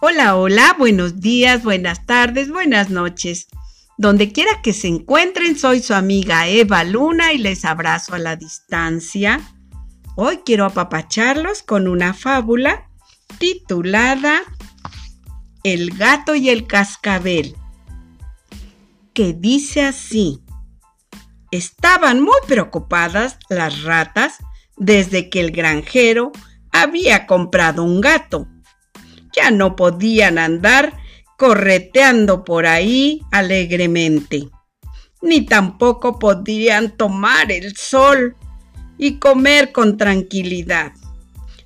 Hola, hola, buenos días, buenas tardes, buenas noches. Donde quiera que se encuentren, soy su amiga Eva Luna y les abrazo a la distancia. Hoy quiero apapacharlos con una fábula titulada El gato y el cascabel, que dice así. Estaban muy preocupadas las ratas desde que el granjero había comprado un gato ya no podían andar correteando por ahí alegremente, ni tampoco podían tomar el sol y comer con tranquilidad.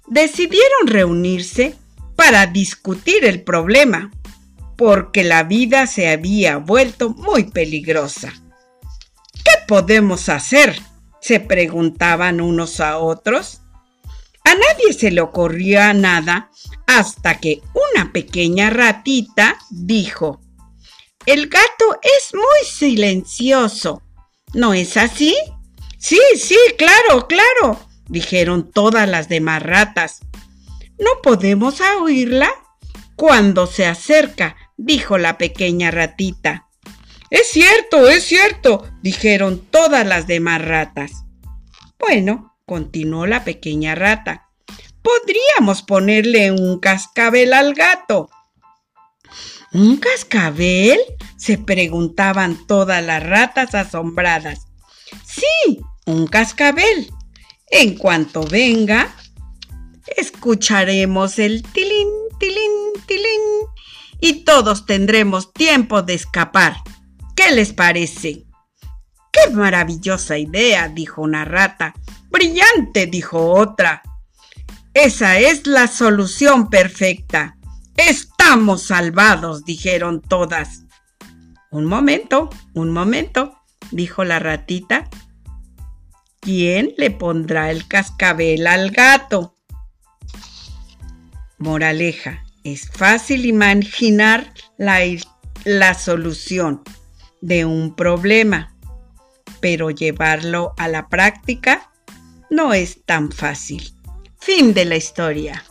Decidieron reunirse para discutir el problema, porque la vida se había vuelto muy peligrosa. ¿Qué podemos hacer? se preguntaban unos a otros. A nadie se le ocurría nada hasta que una pequeña ratita dijo, El gato es muy silencioso. ¿No es así? Sí, sí, claro, claro, dijeron todas las demás ratas. ¿No podemos oírla? Cuando se acerca, dijo la pequeña ratita. Es cierto, es cierto, dijeron todas las demás ratas. Bueno, continuó la pequeña rata. Podríamos ponerle un cascabel al gato. ¿Un cascabel? se preguntaban todas las ratas asombradas. Sí, un cascabel. En cuanto venga, escucharemos el tilín, tilín, tilín y todos tendremos tiempo de escapar. ¿Qué les parece? ¡Qué maravillosa idea! dijo una rata. Brillante, dijo otra. Esa es la solución perfecta. Estamos salvados, dijeron todas. Un momento, un momento, dijo la ratita. ¿Quién le pondrá el cascabel al gato? Moraleja, es fácil imaginar la, la solución de un problema, pero llevarlo a la práctica no es tan fácil. Fin de la historia.